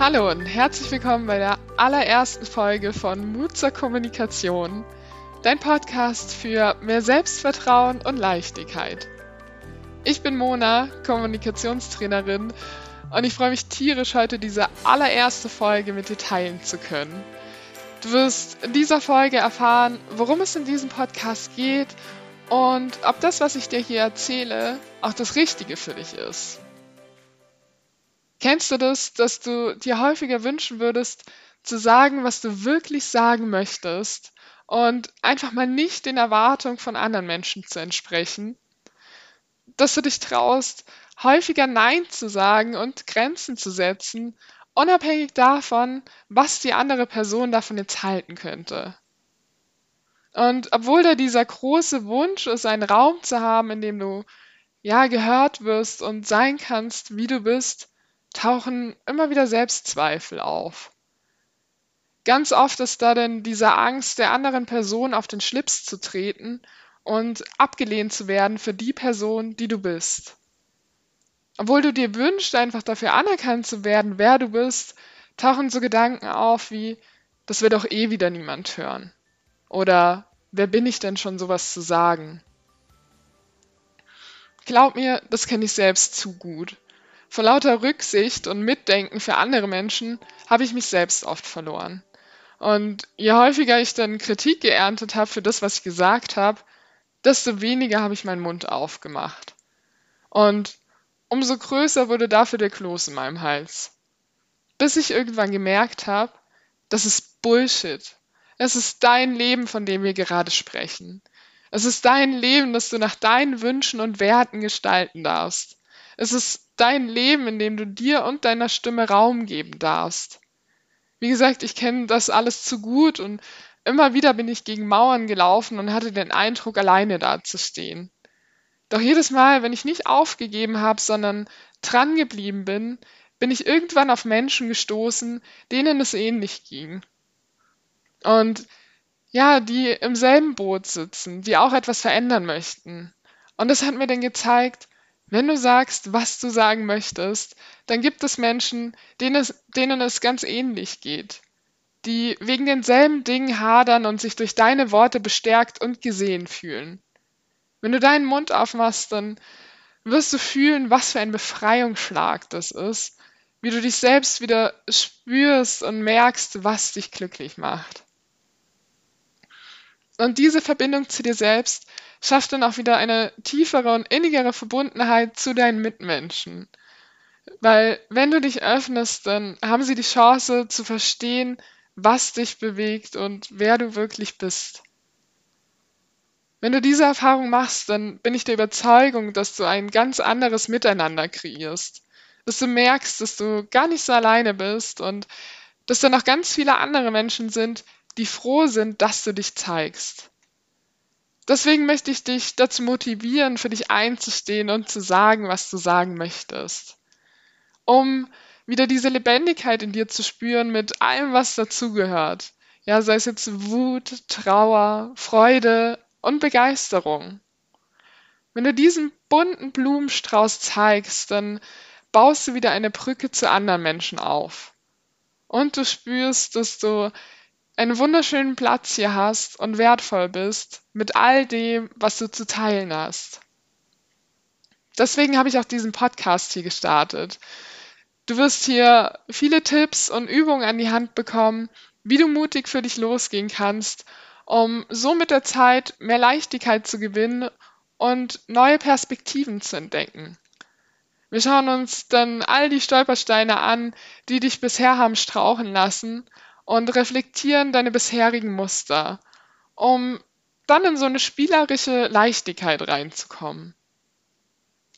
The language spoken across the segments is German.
Hallo und herzlich willkommen bei der allerersten Folge von Mut zur Kommunikation, dein Podcast für mehr Selbstvertrauen und Leichtigkeit. Ich bin Mona, Kommunikationstrainerin und ich freue mich tierisch, heute diese allererste Folge mit dir teilen zu können. Du wirst in dieser Folge erfahren, worum es in diesem Podcast geht und ob das, was ich dir hier erzähle, auch das Richtige für dich ist. Kennst du das, dass du dir häufiger wünschen würdest, zu sagen, was du wirklich sagen möchtest und einfach mal nicht den Erwartungen von anderen Menschen zu entsprechen? Dass du dich traust, häufiger Nein zu sagen und Grenzen zu setzen, unabhängig davon, was die andere Person davon jetzt halten könnte. Und obwohl da dieser große Wunsch ist, einen Raum zu haben, in dem du ja gehört wirst und sein kannst, wie du bist, tauchen immer wieder Selbstzweifel auf. Ganz oft ist da denn diese Angst, der anderen Person auf den Schlips zu treten und abgelehnt zu werden für die Person, die du bist. Obwohl du dir wünschst, einfach dafür anerkannt zu werden, wer du bist, tauchen so Gedanken auf wie, das wird doch eh wieder niemand hören. Oder wer bin ich denn schon sowas zu sagen? Glaub mir, das kenne ich selbst zu gut. Vor lauter Rücksicht und Mitdenken für andere Menschen habe ich mich selbst oft verloren. Und je häufiger ich dann Kritik geerntet habe für das, was ich gesagt habe, desto weniger habe ich meinen Mund aufgemacht. Und umso größer wurde dafür der Kloß in meinem Hals. Bis ich irgendwann gemerkt habe, das ist Bullshit. Es ist dein Leben, von dem wir gerade sprechen. Es ist dein Leben, das du nach deinen Wünschen und Werten gestalten darfst. Es ist dein Leben, in dem du dir und deiner Stimme Raum geben darfst. Wie gesagt, ich kenne das alles zu gut und immer wieder bin ich gegen Mauern gelaufen und hatte den Eindruck, alleine dazustehen. Doch jedes Mal, wenn ich nicht aufgegeben habe, sondern dran geblieben bin, bin ich irgendwann auf Menschen gestoßen, denen es ähnlich ging. Und ja, die im selben Boot sitzen, die auch etwas verändern möchten. Und das hat mir dann gezeigt, wenn du sagst, was du sagen möchtest, dann gibt es Menschen, denen es, denen es ganz ähnlich geht, die wegen denselben Dingen hadern und sich durch deine Worte bestärkt und gesehen fühlen. Wenn du deinen Mund aufmachst, dann wirst du fühlen, was für ein Befreiungsschlag das ist, wie du dich selbst wieder spürst und merkst, was dich glücklich macht. Und diese Verbindung zu dir selbst schafft dann auch wieder eine tiefere und innigere Verbundenheit zu deinen Mitmenschen. Weil wenn du dich öffnest, dann haben sie die Chance zu verstehen, was dich bewegt und wer du wirklich bist. Wenn du diese Erfahrung machst, dann bin ich der Überzeugung, dass du ein ganz anderes Miteinander kreierst. Dass du merkst, dass du gar nicht so alleine bist und dass da noch ganz viele andere Menschen sind, die froh sind, dass du dich zeigst. Deswegen möchte ich dich dazu motivieren, für dich einzustehen und zu sagen, was du sagen möchtest. Um wieder diese Lebendigkeit in dir zu spüren mit allem, was dazugehört. Ja, sei es jetzt Wut, Trauer, Freude und Begeisterung. Wenn du diesen bunten Blumenstrauß zeigst, dann baust du wieder eine Brücke zu anderen Menschen auf. Und du spürst, dass du einen wunderschönen Platz hier hast und wertvoll bist mit all dem, was du zu teilen hast. Deswegen habe ich auch diesen Podcast hier gestartet. Du wirst hier viele Tipps und Übungen an die Hand bekommen, wie du mutig für dich losgehen kannst, um so mit der Zeit mehr Leichtigkeit zu gewinnen und neue Perspektiven zu entdecken. Wir schauen uns dann all die Stolpersteine an, die dich bisher haben strauchen lassen und reflektieren deine bisherigen Muster, um dann in so eine spielerische Leichtigkeit reinzukommen.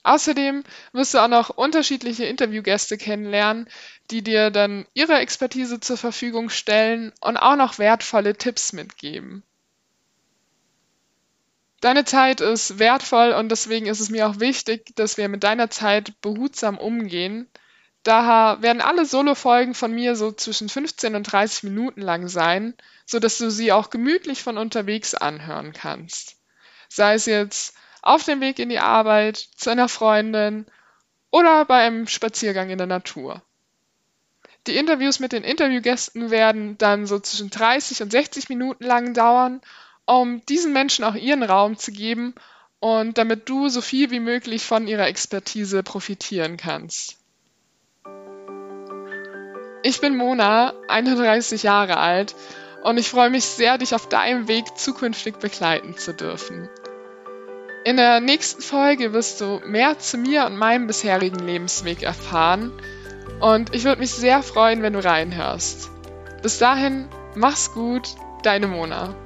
Außerdem wirst du auch noch unterschiedliche Interviewgäste kennenlernen, die dir dann ihre Expertise zur Verfügung stellen und auch noch wertvolle Tipps mitgeben. Deine Zeit ist wertvoll und deswegen ist es mir auch wichtig, dass wir mit deiner Zeit behutsam umgehen, Daher werden alle Solo-Folgen von mir so zwischen 15 und 30 Minuten lang sein, so dass du sie auch gemütlich von unterwegs anhören kannst. Sei es jetzt auf dem Weg in die Arbeit, zu einer Freundin oder bei einem Spaziergang in der Natur. Die Interviews mit den Interviewgästen werden dann so zwischen 30 und 60 Minuten lang dauern, um diesen Menschen auch ihren Raum zu geben und damit du so viel wie möglich von ihrer Expertise profitieren kannst. Ich bin Mona, 31 Jahre alt und ich freue mich sehr, dich auf deinem Weg zukünftig begleiten zu dürfen. In der nächsten Folge wirst du mehr zu mir und meinem bisherigen Lebensweg erfahren und ich würde mich sehr freuen, wenn du reinhörst. Bis dahin, mach's gut, deine Mona.